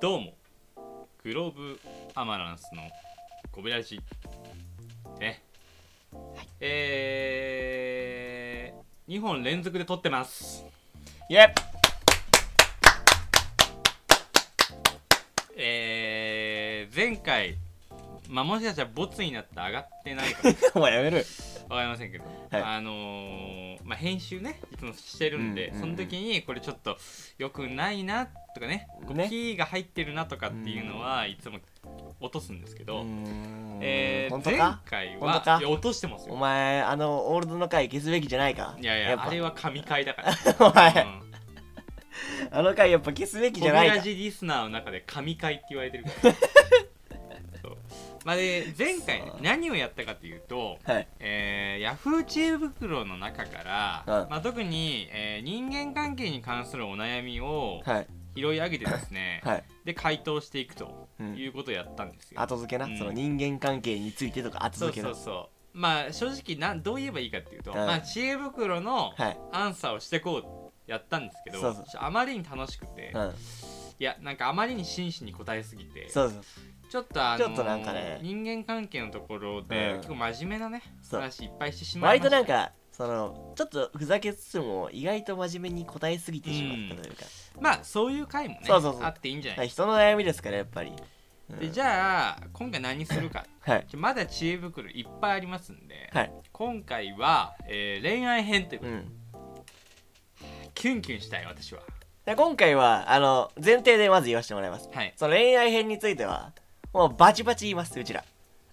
どうも。グローブアマランスのコベラジね、えー、2本連続で撮ってます。イェえー、前回まあもしかしたらボツになって上がってないかも。やめるわかりませんけど、はい。あのーまあ、編集ねいつもしてるんで、うんうんうんその時にこれちょっとよくないなとかね。こうねキーが入ってるなとかっていうのはいつも落とすんですけど、えー前回本当か？はいや落としてますおよ前あのオールドの回消すべきじゃないか？いやいややっぱ。あれは神回だから、お前、うん。あの回やっぱ消すべきじゃないか？ラジリスナーの中で神回って言われてるから。そう。まあで前回ね何をやったかというと、はい。えー、ヤフー知恵袋の中から、うん。まあ、特に、えー人間関係に関するお悩みをはい拾い上げてですね、はい。で回答していくとうん。いうことをやったんですよ、後付けな、うん。その人間関係についてとか後そう付けな。そうそうまあ正直なんどう言えばいいかっていうと、うんまあ、知恵袋のはい。アンサーをしてこうやったんですけどそうそう。ちょあまりに楽しくて、うん。いやなんかあまりに真摯に答えすぎてそうそう。ちょっとあのーちょっとなんかね。人間関係のところで、うん。結構真面目なねそう。話いっぱいしてしまい割ました。となんかそのちょっとふざけつつも意外と真面目に答えすぎてしまったというか、まあそういう回もねそうそうそう。あっていいんじゃない？はい人の悩みですからやっぱり、うん。でじゃあ今回何するか。はい。まだ知恵袋いっぱいありますんで、はい。今回は、えー恋愛編ということで、うん。キュンキュンしたい私は。で今回はあの前提でまず言わせてもらいます。はい。その恋愛編についてはもうバチバチ言いますうちら。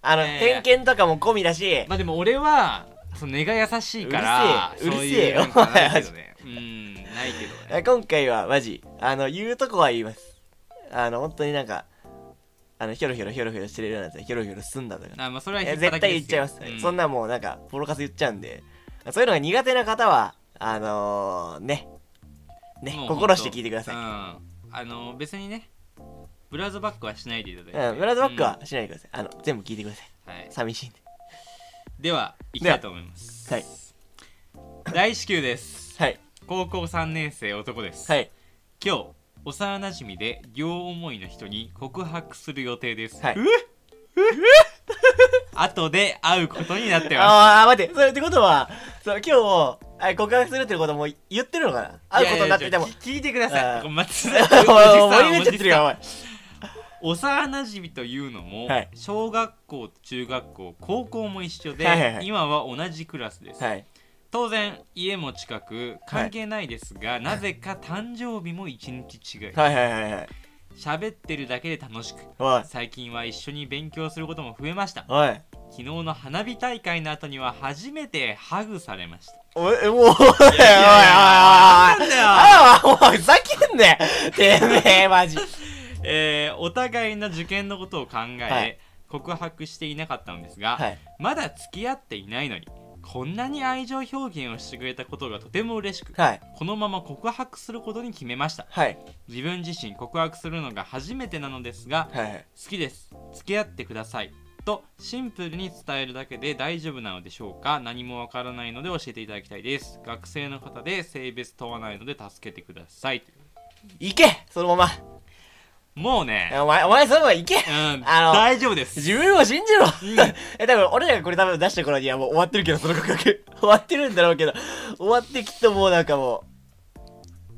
あの、えー偏見とかも込みだし、まあでも俺はその根が優しいからうるせえうるせえよね。うんないけどね。あ今回はマジあの言うとこは言います。あの本当になんかあのヒョロヒョロヒョロヒョロしてるようなやつはヒョロヒョロすんだとか。あまあそれはえ引っ張絶対言っちゃいます、うん。そんなもうなんかポロカス言っちゃうんで。そういうのが苦手な方はあのー、ね。ね心して聞いてください、うん。あの別にねブラウザバックはしないでいただいて、うん、ブラウザバックはしないでください、あの全部聞いてください。うんはい、寂しいんで。では行きたいと思います。は。い。大至急です。はい高校3年生男です、はい。今日幼なじみで両思いの人に告白する予定です、はい。う後で会うことになってまああ待ってそれってことはそう今日あ告白するってことも言ってるのかな？す会うことになっててもいやいやちょ聞いてください。あー。これ松お田い。おじさん盛り上がっちゃってるよおい幼なじみというのも、はい。小学校中学校高校も一緒で、はいはいはい。今は同じクラスです、はい当然家も近く関係ないですが、なぜか誕生日も一日違い。はいはいはいはい。喋ってるだけで楽しく最近は一緒に勉強することも増えました。昨日の花火大会の後には初めてハグされました。おい、もう、おい、おい、おい、おい、おい、おい、ふざけんなよてめえ、マジ。えーお互いの受験のことを考え、はい告白していなかったのですが、はい。まだ付き合っていないのにこんなに愛情表現をしてくれたことがとても嬉しくはい。このまま告白することに決めました。はい。自分自身告白するのが初めてなのですがはい。好きです。付き合ってください。とシンプルに伝えるだけで大丈夫なのでしょうか？何もわからないので教えていただきたいです。学生の方で性別問わないので助けてください。行け！そのまもうね。ま。お前、お前、そのまま行け。うん。あの大丈夫です。自分を信じろ。うん。え、多分、俺らがこれ多分出した頃にはもう終わってるけど、その告白。終わってるんだろうけど、終わってきっともうなんかも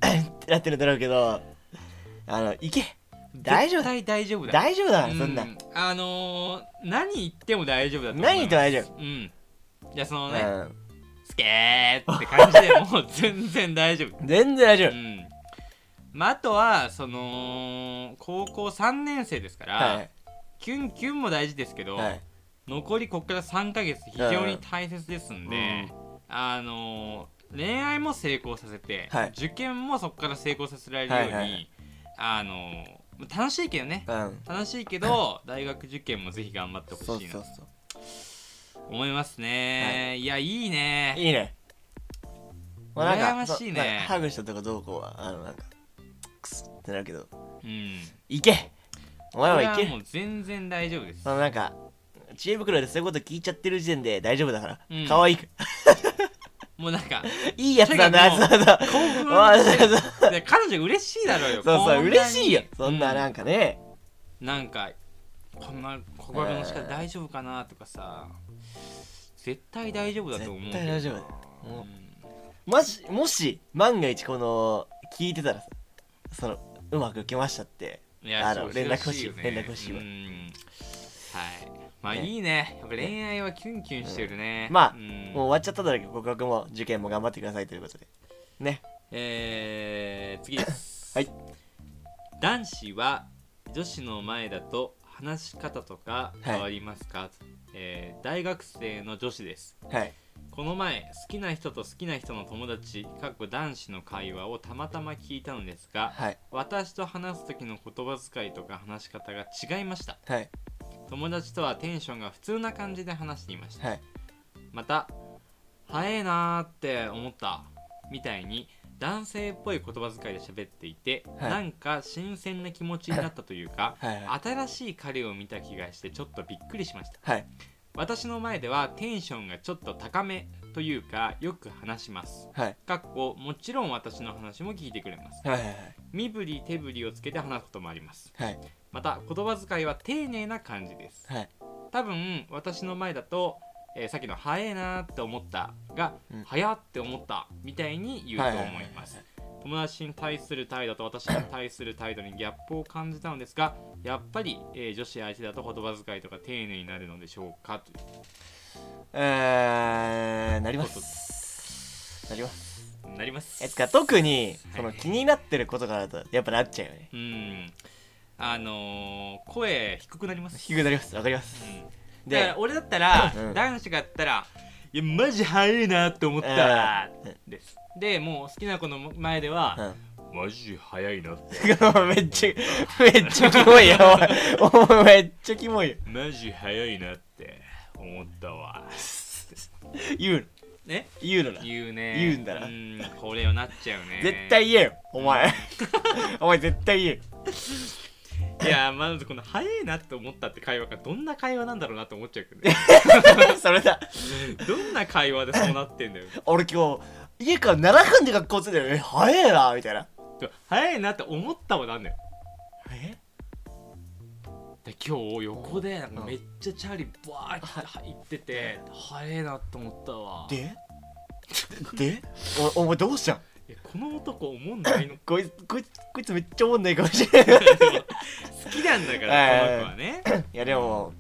う、っ てなってるんだろうけど、あの、行け。大丈夫。大丈夫だ。大丈夫だ、うん。そんな。ん。あのー、何言っても大丈夫だと何言っても大丈夫。うん。じゃあそのね、うん。スケーって感じでもう全然大丈夫。全然大丈夫。うんまああとはその高校3年生ですから、はい。キュンキュンも大事ですけど、はい。残りこっから3ヶ月非常に大切ですんで、うんあのー恋愛も成功させて、はい受験もそこから成功させられるように、はいはいはいあのー楽しいけどねうん。楽しいけど 大学受験もぜひ頑張ってほしいなとそうそう。思いますね、い、やいいねいいね。もうなんか羨ましいねそうなんかハグしたとかどうこうは、あの、なんか、クスってなるけど、うん。行け。お前こは行け。もう全然大丈夫です。そのなんか、知恵袋でそういうこと聞いちゃってる時点で大丈夫だから、うん。可愛いく。もうなんかいいやつだなそうそう興奮まあそうそうで彼女嬉しいだろうよそうそう嬉しいよ。そんなうなんかね。なんかこんな心の力大丈夫かなとかさ。絶対大丈夫だと思う絶対大丈夫だよ。もううんもしもし万が一この聞いてたらさそのうまくいきましたって。いやあのそう連絡欲しいよね。連絡欲しいわ。うん。はい。まあね。いいね。やっぱ恋愛はキュンキュンしてるね、まあうん。もう終わっちゃっただけど告白も受験も頑張ってくださいということで。ね。えー、次です。はい。男子は女子の前だと話し方とか変わりますか、えー大学生の女子です。はいこの前好きな人と好きな人の友達かっこ男子の会話をたまたま聞いたのですがはい。私と話す時の言葉遣いとか話し方が違いました。はい。友達とはテンションが普通な感じで話していました。はい。また早えなーって思ったみたいに男性っぽい言葉遣いで喋っていて、はい。なんか新鮮な気持ちになったというかはい。はい。新しい彼を見た気がしてちょっとびっくりしました。はい私の前ではテンションがちょっと高めというかよく話します。はい。かっこもちろん私の話も聞いてくれます。はいはい身振り手振りをつけて話すこともあります。はい。また言葉遣いは丁寧な感じです。はい。多分私の前だと、えーさっきの「早えな」って思ったが「うん早って思った」みたいに言うと思います友達に対する態度と私に対する態度にギャップを感じたのですがやっぱり、えー女子相手だと言葉遣いとか丁寧になるのでしょうか？というえー、なります。なります。なります。えつか特にそのはい気になってることがあるとやっぱなっちゃうよね。うん。あのー声低くなります。低くなります。わかります。うん。だからで俺だったら、うん。男子がやったら「いやマジ早いなって思った」うん。ですでもう好きな子の前では、うん。マジ早いなって。めっちゃめっちゃキモいよ。お前お前めっちゃキモい。よマジ早いなって思ったわ。言うの？ね言うのな言うね。言うんだな。うんこれよなっちゃうね。絶対言えよお前。お前絶対言えよ。いやまずこの早いなって思ったって会話がどんな会話なんだろうなって思っちゃうけどね。それだ。どんな会話でそうなってんだよ。俺今日家から7分で学校着いたよえ早えなみたいな。早いなって思ったもなんだよえで今日横でなんかめっちゃチャリバーって行ってて早いなと思ったわ。で？で？おお前どうしたん？いやこの男思んないの。こいつこいつこいつめっちゃおもんないかもしれない。好きなんだからこの子はね。いやでも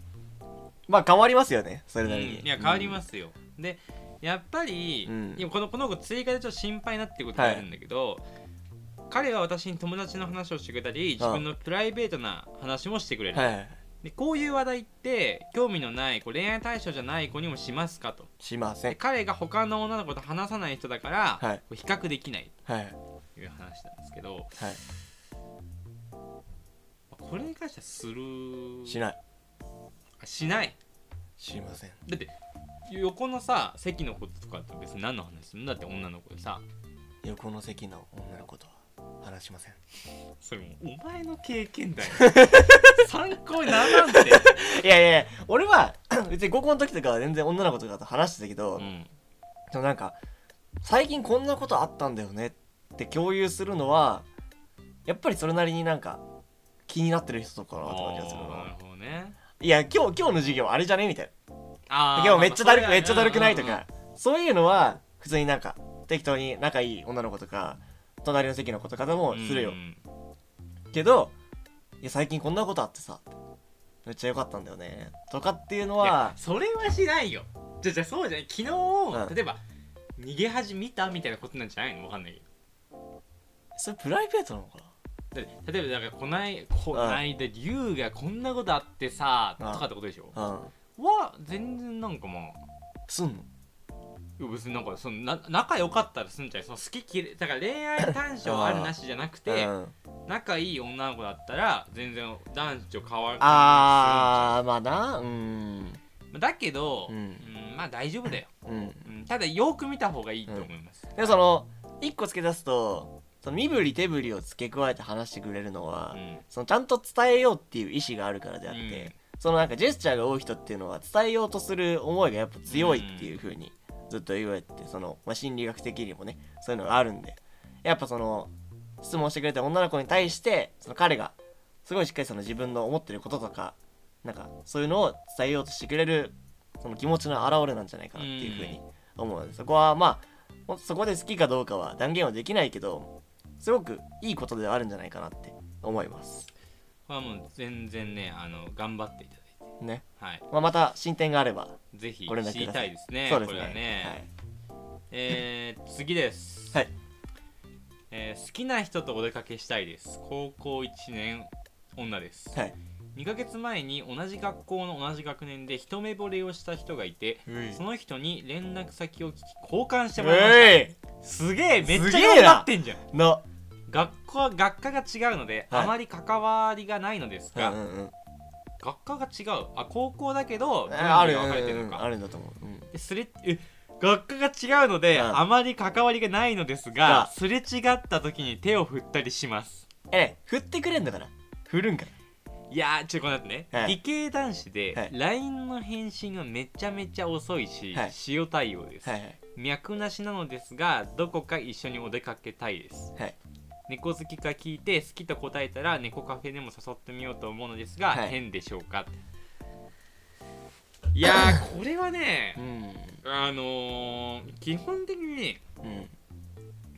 まあ変わりますよねそれなりに、うん。いや変わりますよ、でやっぱり、うん。今このこの子追加でちょっと心配になってることがあるんだけど、彼は私に友達の話をしてくれたり自分のプライベートな話もしてくれる、はいはいでこういう話題って興味のないこう恋愛対象じゃない子にもしますかと。でしません。彼が他の女の子と話さない人だから、はい。比較できないはい。という話なんですけどはい。これに関してはするしない。あしない。しません。だって横のさ席のこととかって別に何の話するんだって女の子でさ。横の席の女の子とは話しません。それもうお前の経験だよ。参考にならんって、いやいやいや俺は 別に高校の時とかは全然女の子とかと話してたけど、うん、でもなんか最近こんなことあったんだよねって共有するのはやっぱりそれなりになんか気になってる人とかなって感じがするな。るなほどね。いや今日今日の授業あれじゃねみたいあ今日めっちゃだるくまあめっちゃだるくないとうんうんかそういうのは普通になんか適当に仲いい女の子とか隣の席の子とかでもするようん。けどいや最近こんなことあってさめっちゃ良かったんだよね。とかっていうのはそれはしないよ。じゃじゃそうじゃない。昨日、ん。例えば逃げ恥見たみたいなことなんじゃないの？わかんないけど。それプライベートなのかな？例えばだからこないこないだ龍がこんなことあってさうんとかってことでしょ？うんは全然なんかまあ。すんの？いや別になんかそのな仲良かったらすんじゃない。その好き嫌いだから恋愛短所あるなしじゃなくてうん。仲いい女の子だったら全然男女変わる。あーまあなうん。だけど、ううんんまあ大丈夫だよ、うん。うん、ただよく見た方がいいと思います、でもその一個付け出すとその身振り手振りを付け加えて話してくれるのは、うん。そのちゃんと伝えようっていう意思があるからであって、うんそのなんかジェスチャーが多い人っていうのは伝えようとする思いがやっぱ強いっていう風にずっと言われてその、まあ、心理学的にもねそういうのがあるんでやっぱその質問してくれた女の子に対してその彼がすごいしっかりその自分の思ってることとかなんかそういうのを伝えようとしてくれるその気持ちの表れなんじゃないかなっていうふうに思うのでそこはまあそこで好きかどうかは断言はできないけどすごくいいことではあるんじゃないかなって思いますはもう全然ねあの頑張っていただいて。ね、はい。まあ、また進展があればぜひ知りたいですねそうですこれはね。ね、えー、次です、はい。えー好きな人とお出かけしたいです。高校1年女です、はい、はい2ヶ月前に同じ学校の同じ学年で一目惚れをした人がいてその人に連絡先を聞き交換してもらいました。えすげえめっちゃ頑張ってんじゃん。いの学校は学科が違うので、はい。あまり関わりがないのですが、うんうんうん。学科が違う。あ高校だけど分ある野が分かれてるのか。うんあるんだと思う、うん。ですれえ学科が違うので、うん。あまり関わりがないのですががすれ違った時に手を振ったりします。え振ってくれんのかな振るんかいやーちょっと待ってね、はい。理系男子で、はい。LINE の返信がめちゃめちゃ遅いし、はい。塩対応です、なはいはい。脈なしなのですがどこか一緒にお出かけたいです。はい猫好きか聞いて好きと答えたら猫カフェでも誘ってみようと思うのですが、はい。変でしょうか？いやーこれはねうん。あのー、基本的にうん。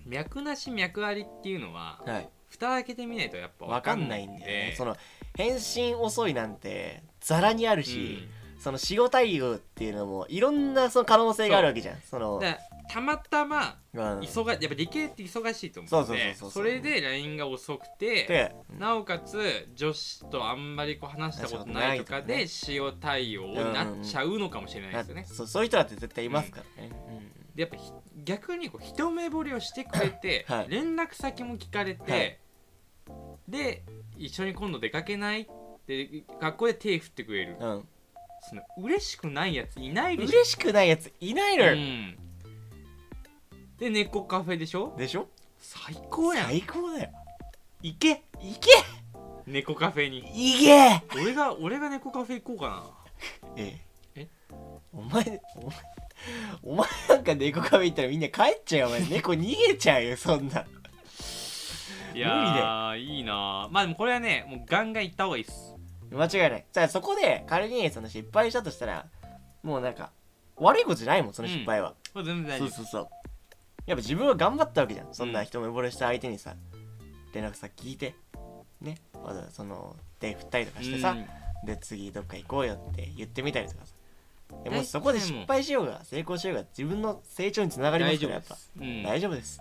脈なし脈ありっていうのははい。蓋開けてみないとやっぱわかんないんだよね。その返信遅いなんてザラにあるし、その仕事対応っていうのもいろんなその可能性があるわけじゃん。そのう。ん、だからたまたまうん。忙やっぱ理系って忙しいと思そううのでそれで LINE が遅くてでなおかつ女子とあんまりこう話したことないとかで塩対応になっちゃうのかもしれないですよね。そうそういう人だって絶対いますからね、でやっぱひ逆にこう一目惚れをしてくれて、はい。連絡先も聞かれて、はい。で一緒に今度出かけないって学校で手振ってくれる。うんうん。その嬉しくないやついないでしょ。嬉しくないやついないのよ、うん、で猫カフェでしょ？でしょ？最高やん。最高だよ。行け。いけ！猫カフェに。いけ。俺が俺が猫カフェ行こうかな。ええ。お前お前お前なんか猫カフェ行ったらみんな帰っちゃうよ。お前猫逃げちゃうよそんな。いやーいいなまあでもこれはねもうガンガン行った方がいいっす。間違いない。じゃあそこで仮にその失敗したとしたらもうなんか悪いことじゃないもんその失敗は、これ全然大丈夫。そうそうそうやっぱ自分は頑張ったわけじゃん。そんな一目惚れした相手にさ連絡先聞いてね。わざわざその手振ったりとかしてさ、うん。で次どっか行こうよって言ってみたりとかさ。でも大そこで失敗しようが成功しようが自分の成長につながりま大丈夫すからやっぱ。大丈夫です。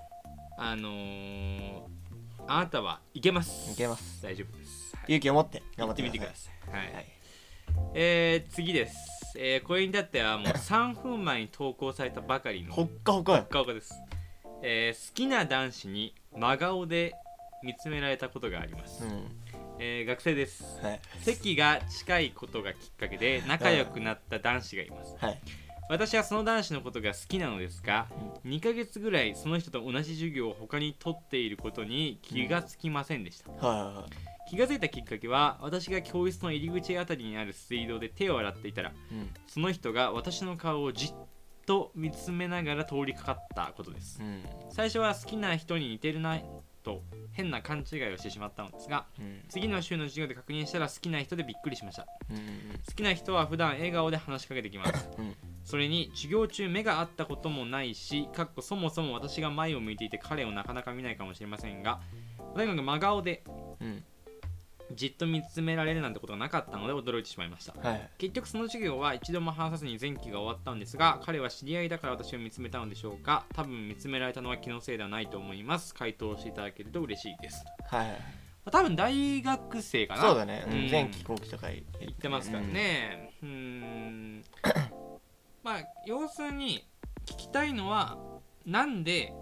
あのー、あなたはいけます。いけます。大丈夫です、はい、勇気を持って頑張っててみてくだささい。はい、いはい。えー、次です、えー、これに至ってはもう3分前に投稿されたばかりの。ほっかほかよ。顔がです、えー好きな男子に真顔で見つめられたことがあります、うん。えー学生です。はい。席が近いことがきっかけで仲良くなった男子がいます。はい。私はその男子のことが好きなのですが2ヶ月ぐらいその人と同じ授業を他に取っていることに気がつきませんでした、はいはいはい。気がついたきっかけは私が教室の入り口あたりにある水道で手を洗っていたらうん。その人が私の顔をじっと見つめながら通りかかったことです。うん。最初は好きな人に似てるなと変な勘違いをしてしまったのですがうん。次の週の授業で確認したら好きな人でびっくりしました。うん好きな人は普段笑顔で話しかけてきます。うん。それに授業中目が合ったこともないしかっこそもそも私が前を向いていて彼をなかなか見ないかもしれませんがとにかく真顔でうんじっと見つめられるなんてことがなかったので驚いてしまいました。はい。結局その授業は一度も話さずに前期が終わったんですが彼は知り合いだから私を見つめたのでしょうか。多分見つめられたのは気のせいではないと思います。回答していただけると嬉しいです。はい。はい多分大学生かな。そうだね。ううん。ん前期後期とか言言ってますからね。うーん。まあ要するに聞きたいのはなんで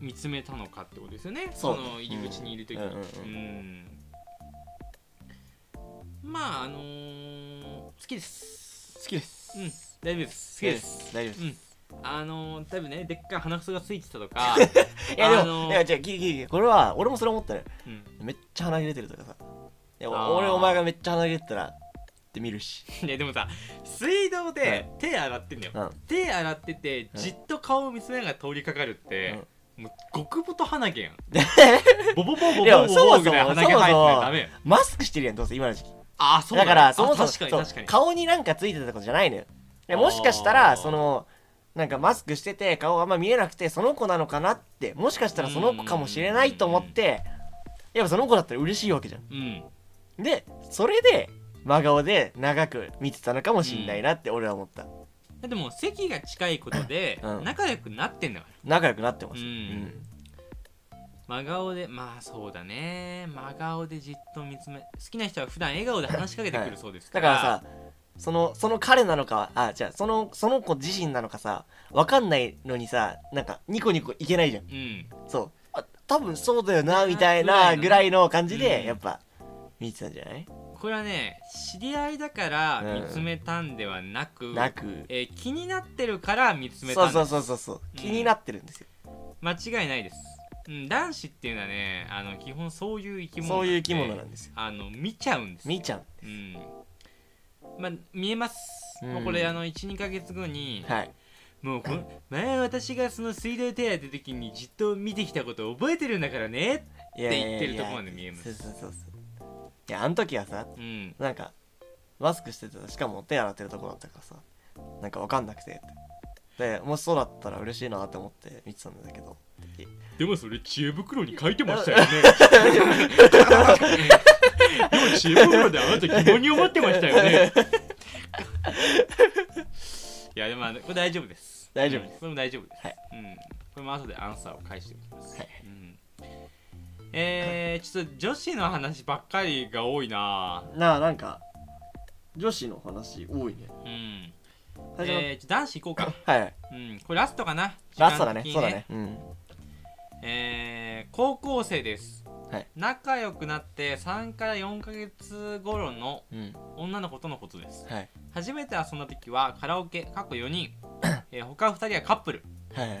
見つめたのかってことですよね。その入り口にいる時に。うんうんうん。うんまああのー好きです。好きです。うん。大丈夫です。好きです。大丈夫です。うん。あのー、多分ねでっかい鼻くそがついてたとか、いやでも、あのーいや違う聞いて聞いて聞いてこれは俺もそれ思ったのようん、めっちゃ鼻毛出てるとかさ。いや俺お前がめっちゃ鼻毛出てたらって見るし。いやでもさ水道で手洗ってんだよ、うん。手洗っててうん。じっと顔を見つめながら通りかかるって、もう極太鼻毛やん。ボボボボボいやボボそもそもボぐらい鼻毛生えてないとダメやんマスクしてるやんどうせ今の時期あそうねだ。からあそもそも確かに確かに。顔になんかついてたことじゃないのよ。でもしかしたあらーそのなんかマスクしてて顔あんま見えなくてその子なのかなってもしかしたらその子かもしれないと思ってやっぱその子だったら嬉しいわけじゃん。うん。でそれで真顔で長く見てたのかもしんないなって俺は思った。でも席が近いことでうん。仲良くなってんだから仲良くなってます。うん真顔でまあそうだね。真顔でじっと見つめ好きな人は普段笑顔で話しかけてくるそうですから、だからさそのその彼なのかあじゃあそのその子自身なのかさ分かんないのにさなんかニコニコいけないじゃん。うん。そう。あ多分そうだよなみたいないぐらいの感じで、うん。やっぱ見てたんじゃない？これはね知り合いだからうん。見つめたんではなく、なく。えー気になってるから見つめたんですそうそうそうそうそう。気になってるんですよ、間違いないです、うん、男子っていうのはねあの基本そういう生き物そういう生き物なんんですよ。あの見ちゃうんですみーちゃんうん。まあ見えます、うん。もうこれあの12ヶ月後に、はい。もうこの前私がその水道手当て時にじっと見てきたことを覚えてるんだからねいやいやいやって言ってるとこまで見えます。そうそうそうそう。いやあの時はさうん。なんかマスクしててしかも手洗ってるとこだったからさなんか分かんなくて。でもしそうだったら嬉しいなって思って見てたんだけどでもそれ知恵袋に書いてましたよね。でも知恵袋であなた疑問に思ってましたよね。いやでもこれ大丈夫です。大丈夫です。うんこれも大丈夫です、はい。うん、これも後でアンサーを返しておきます、はい。うん、えー、ちょっと女子の話ばっかりが多いな。なあなんか女子の話多いね。うん。えー、男子行こうか。はいうん。これラストかな。ラストだね。そうだね。うんえー、高校生です、はい。仲良くなって3から4ヶ月頃のうん。女の子とのことです。はい。初めて遊んだ時はカラオケ過去4人、えー、他2人はカップル。はいはい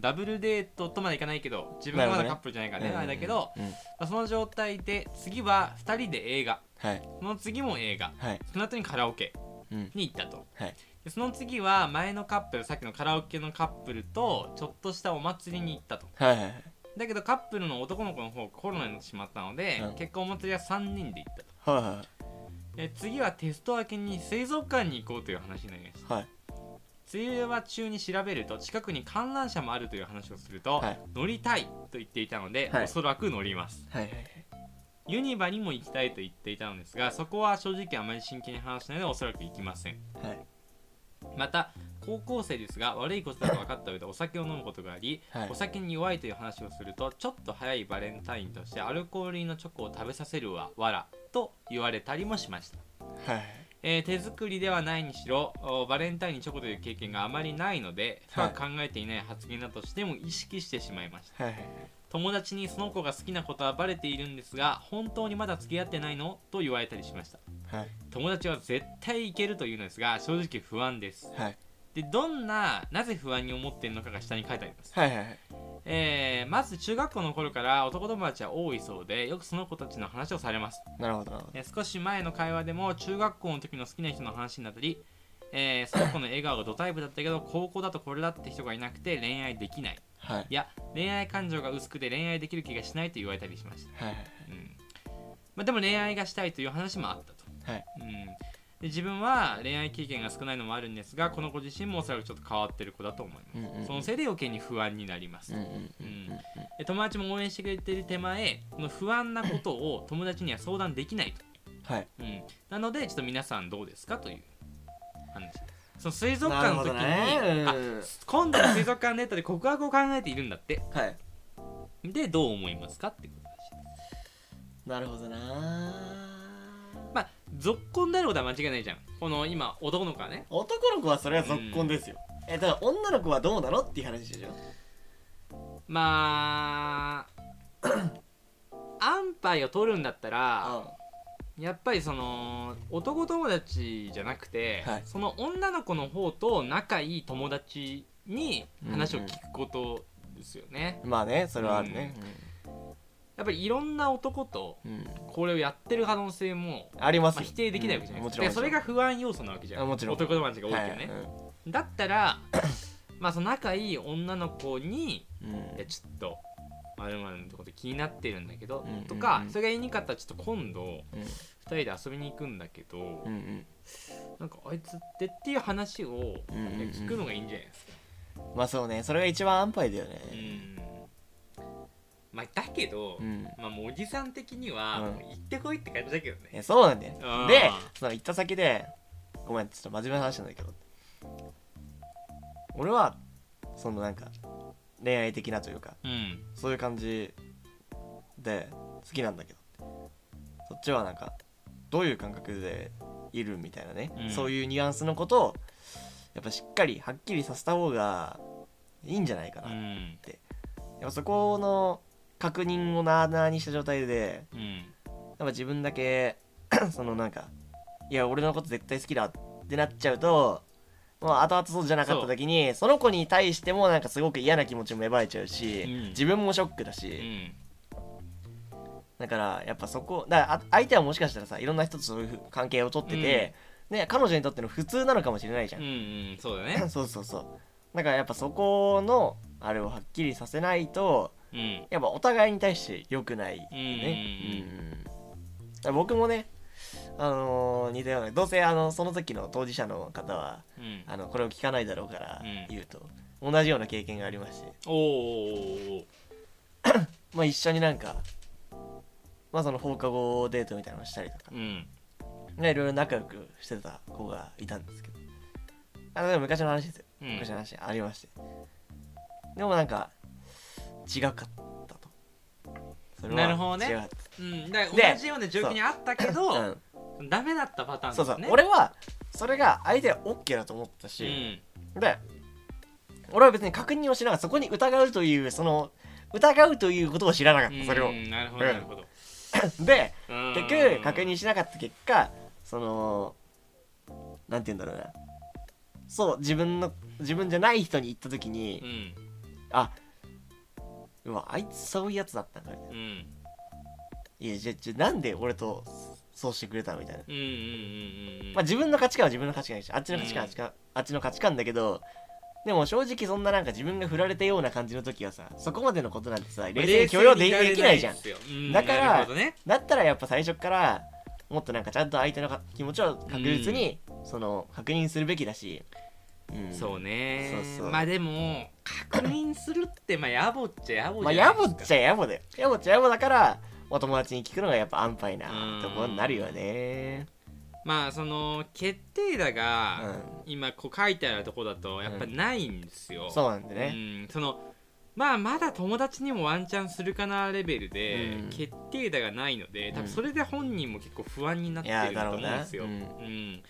ダブルデートとまでいかないけど自分がまだカップルじゃないからねうんあれだけど、うんまあその状態で次は2人で映画。はい。その次も映画。はい。その後にカラオケうん。に行ったとその次は前のカップルさっきのカラオケのカップルとちょっとしたお祭りに行ったと。はいはいだけどカップルの男の子の方がコロナになってしまったので、うん。結果お祭りは3人で行った。とはいはい。で次はテスト明けに水族館に行こうという話になりました。はい。梅雨は中に調べると近くに観覧車もあるという話をすると、はい。乗りたいと言っていたので、はい。おそらく乗ります。はいはいユニバにも行きたいと言っていたのですがそこは正直あまり真剣に話しないのでおそらく行きません。はいまた高校生ですが悪いことだと分かった上でお酒を飲むことがあり、はい。お酒に弱いという話をするとちょっと早いバレンタインとしてアルコール入りのチョコを食べさせるわわらと言われたりもしました。はい。えー手作りではないにしろおバレンタインにチョコという経験があまりないので考えていない発言だとしても意識してしまいました。はいはい友達にその子が好きなことはバレているんですが本当にまだ付き合ってないの？と言われたりしました。はい。友達は絶対いけるというのですが正直不安です。はい。でどんななぜ不安に思っているのかが下に書いてあります、はいはいはい。えーまず中学校の頃から男友達は多いそうでよくその子たちの話をされます。なるほどえー少し前の会話でも中学校の時の好きな人の話になったり、えーその子の笑顔がドタイプだったけど高校だとこれだって人がいなくて恋愛できない。どはい。いや恋愛感情が薄くて恋愛できる気がしないと言われたりしました、はいうん。まあ、でも恋愛がしたいという話もあったと、はい。うん、で自分は恋愛経験が少ないのもあるんですがこの子自身もおそらくちょっと変わってる子だと思います、うんうんそのせいで余計に不安になります、うんうんうんうんで友達も応援してくれてる手前この不安なことを友達には相談できないと。はい。うん、なのでちょっと皆さんどうですかという話その水族館の時に、ね。今度の水族館デートで告白を考えているんだって。はい。でどう思いますかってことだしなるほどな。まあ続婚であることは間違いないじゃん。この今男の子はね。男の子はそれは続婚ですよ。えだから女の子はどうなのっていう話でしょ？まあ 安牌を取るんだったらあやっぱりその男友達じゃなくて、はい。その女の子の方と仲いい友達に話を聞くことですよね、まあねそれはあるね。やっぱりいろんな男とうん。これをやってる可能性も、ありますまあ、否定できないわけじゃないですか、うん。でそれが不安要素なわけじゃん。あもちろん。男友達が多いけどね、はいだったらまあその仲いい女の子にうん。いやちょっとまるのこと気になってるんだけど、うんとか、うん。うんそれが言いにくかったらちょっと今度うん。2人で遊びに行くんだけど、うんうん。なんかあいつってっていう話を、うんうんうん。聞くのがいいんじゃないですか。まあそうねそれが一番安牌だよね。うん。まあだけど、うん。まあもうおじさん的には、うん。もう行ってこいって感じだけどね。そうなんだようんでその行った先でごめんちょっと真面目な話なんだけど。俺はそのなんか恋愛的なというかうん。そういう感じで好きなんだけど。そっちはなんかどういう感覚でいるみたいなね、うん。そういうニュアンスのことをやっぱしっかりはっきりさせた方がいいんじゃないかな、やっうん。ぱそこの確認をなあなあにした状態でうん。やっぱ自分だけ そのなんかいや俺のこと絶対好きだってなっちゃうと後々そうじゃなかった時にその子に対してもなんかすごく嫌な気持ちも芽生えちゃうし、うん。自分もショックだし、うん。だからやっぱそこだからあ相手はもしかしたらさいろんな人とそういうふ関係を取ってて、ね、彼女にとっての普通なのかもしれないじゃん、うんうんそうだね。そうそうそう。だからやっぱそこのあれをはっきりさせないとうん。やっぱお互いに対して良くないね、うん僕もねあのー似たようなどうせあのその時の当事者の方はうん。あのこれを聞かないだろうからうん。言うと、同じような経験がありましておお まあ一緒になんかまあその放課後デートみたいなのをしたりとかうん。ねいろいろ仲良くしてた子がいたんですけど。あのでも昔の話ですよ、うん。昔の話ありまして。でもなんか違かったと。それはなるほどね。うん。だかでら同じような状況にあったけた、どうん、ダメだったパターンそうそう、俺はそれが相手は OK だと思ったうし、ん。で俺は別に確認をしながらそこに疑うというその疑うということを知らなかったそれを。うんなるほどなるほど。でうん。結局確認しなかった結果そのなんて言うんだろうな。そう自分の自分じゃない人に言った時に、うん。あうわあいつそういうやつだったんかみたいな。うん。いやじゃじゃなんで俺とそうしてくれたのみたいな、うんうんうんうんまあ自分の価値観は自分の価値観でしょあっちの価値観はあっちかあっちの価値観だけどでも正直そんななんか自分が振られたような感じの時はさそこまでのことなんてさ冷静に許容でできないじゃん。んだからね。だったらやっぱ最初からもっとなんかちゃんと相手のか気持ちを確実に、その確認するべきだし、うん。そうね。そうそう。まあでも確認するってまあ野暮っちゃ野暮まあじゃないですか。野暮っちゃ野暮だよ。野暮っちゃ野暮だからお友達に聞くのがやっぱ安牌なうん。ところになるよね。まあその決定打うがん。今こう書いてあるとこだとやっぱないんですよ。そうなんでうね、ん。そのまあまだ友達にもワンチャンするかなレベルでうん。決定打がないので多うん。分それで本人も結構不安になってると思うんですよ。ううん。ん。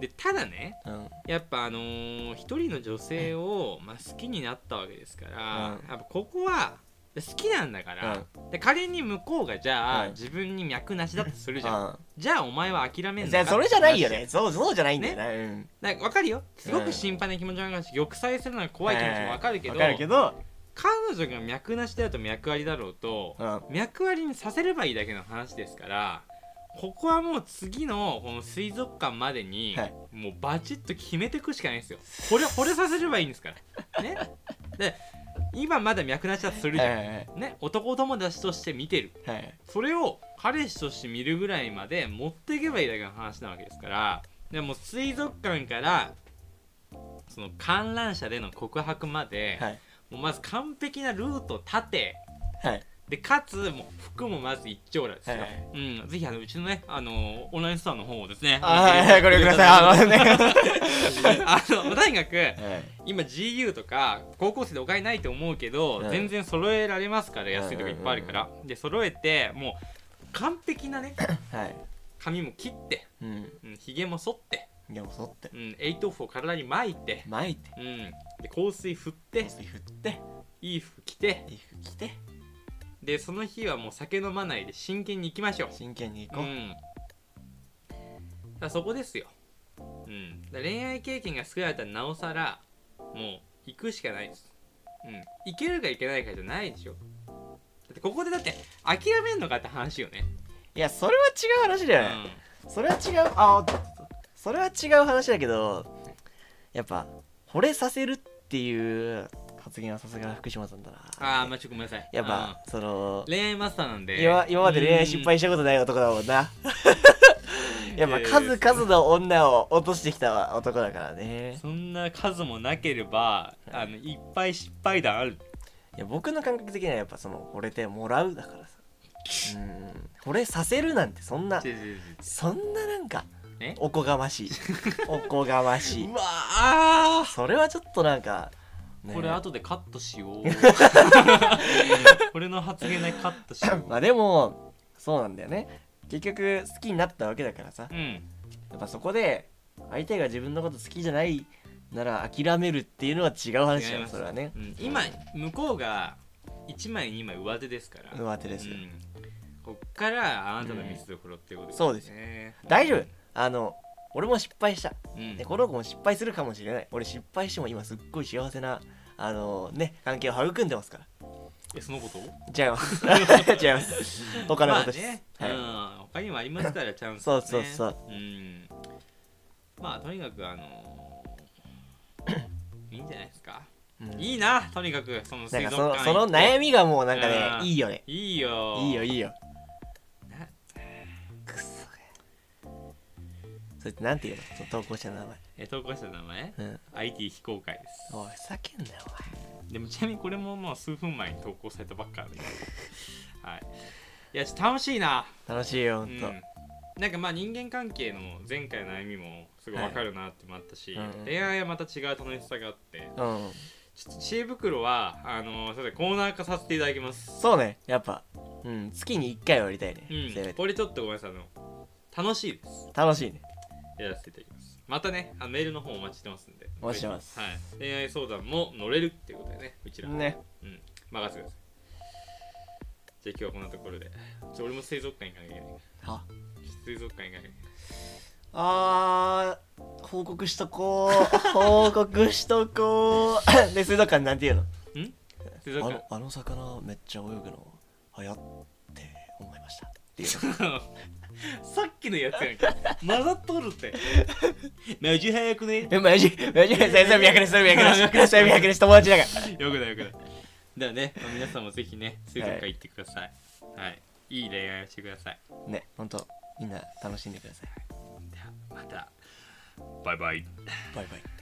でただねうん。やっぱあのー一人の女性を、まあ、好きになったわけですから、うん。やっぱここは好きなんだから、で仮に向こうがじゃあ、うん自分に脈なしだとするじゃん、うん。じゃあお前は諦めんのじゃそれじゃないよね。そうそうじゃないんだよな、うん。話なんか分かるよ？すごく心配な気持ちもあるし玉砕するのが怖い気持ちも分かるけど,、わかるけど、彼女が脈なしであると脈ありだろうと、うん、脈ありにさせればいいだけの話ですからここはもう次のこの水族館までに、はい。もうバチッと決めていくしかないんですよ。惚れ惚れさせればいいんですから。ね。で今まだ脈なしだとするじゃん、はいはいね男友達として見てる。はいはいそれを彼氏として見るぐらいまで持っていけばいいだけの話なわけですから。でも水族館からその観覧車での告白まで、はい。もうまず完璧なルートを立て。はいでかつもう服もまず一丁羅ですよ、はいはい。うん、ぜひあのうちのねあのオンラインストアの方をですねあはいはいご覧ください。あのね。あのとにかく はい。今 GU とか高校生でお金ないと思うけど、うん全然揃えられますから安いとこいっぱいあるから、で揃えてもう完璧なね はい。髪も切って、うん。うん、ひげも剃って、いやもうそって。うん、エイトオフを体に巻いて、巻いて。うん、で香水振って水振って。いい服着て衣服着てでその日はもう酒飲まないで真剣に行きましょう。真剣に行こう、うん、だそこですよ、うん、だ恋愛経験が少なかったらなおさらもう行くしかないです、うん、行けるか行けないかじゃないでしょ。ってここでだって諦めんのかって話よね。いやそれは違う話だよね、それは違うあそれは違う話だけどやっぱ惚れさせるっていう発言はさすが福島さんだな。ああまあちょっとごめんなさい。やっぱ、その恋愛マスターなんで。今今まで恋愛失敗したことない男だもんな。やっぱ数々の女を落としてきた男だからね。そんな数もなければあのいっぱい失敗談ある。いや僕の感覚的にはやっぱその惚れてもらうだからさ。うん。惚れさせるなんてそんなそんななんかえ？おこがましい。おこがましい。うわあそれはちょっとなんか、ね。これ後でカットしよう。これの発言でカットしよう。まあでもそうなんだよね。結局好きになったわけだからさ。うん。やっぱそこで相手が自分のこと好きじゃないなら諦めるっていうのは違う話だよ違います。それはね。うん。今向こうが1枚2枚上手ですから。上手です。ようん。こっからあなたの見せ所ってことそうですね大丈夫。あの俺も失敗した。うん。でこの子も失敗するかもしれない。俺失敗しても今すっごい幸せなあのね関係を育んでますから。えそのこと？違います。違います。他のことです、まあね、はい。うん。他にもありますからチャンス、ね、そうそうそう。うん。まあとにかくあの いいんじゃないですか、うん。いいなとにかく。そのその悩みがもうなんかうん。ねいいよね。いいよ。いいよいいよそれってなんていうの？その投稿者の名前。え投稿者の名前？うん。IT 非公開です。おいふざけんなよでもちなみにこれもまあ数分前に投稿されたばっかで はい。いや楽しいな。お前楽しいよほうん。んと、なんかまあ人間関係の前回の悩みもすごいわかるなってもあったし、はいうん恋愛はまた違う楽しさがあって。うん、ちょっと知恵袋はあのそれでコーナー化させていただきます。そうねやっぱ。うん月に1回はやりたいね、うん。これちょっとごめんなさいあの楽しいです。楽しいねやらせていただきます。またねあのメールの方お待ちしてますんで。お待ちしてます。はい、恋愛相談も乗れるっていうことでねうちらね。うん。任せてください。じゃあ今日はこんなところで。ちょ俺も水族館行かなきゃいけない。は？水族館行かなきゃいけない。あー報告しとこう。報告しとこう。で 水族館なんて言うの？水族館。あのあの魚めっちゃ泳ぐの流行って思いました。っていう さっきのやつやんけ。混ざっとるって。マジ早くね？え マジマジ 先生脈です脈です脈です友達だからよくないよくないだからね、まあ皆さんもぜひね水族館行ってくださいはい、い、い恋愛をしてくださいねほんとみんな楽しんでくださいではまたバイバイバイバイ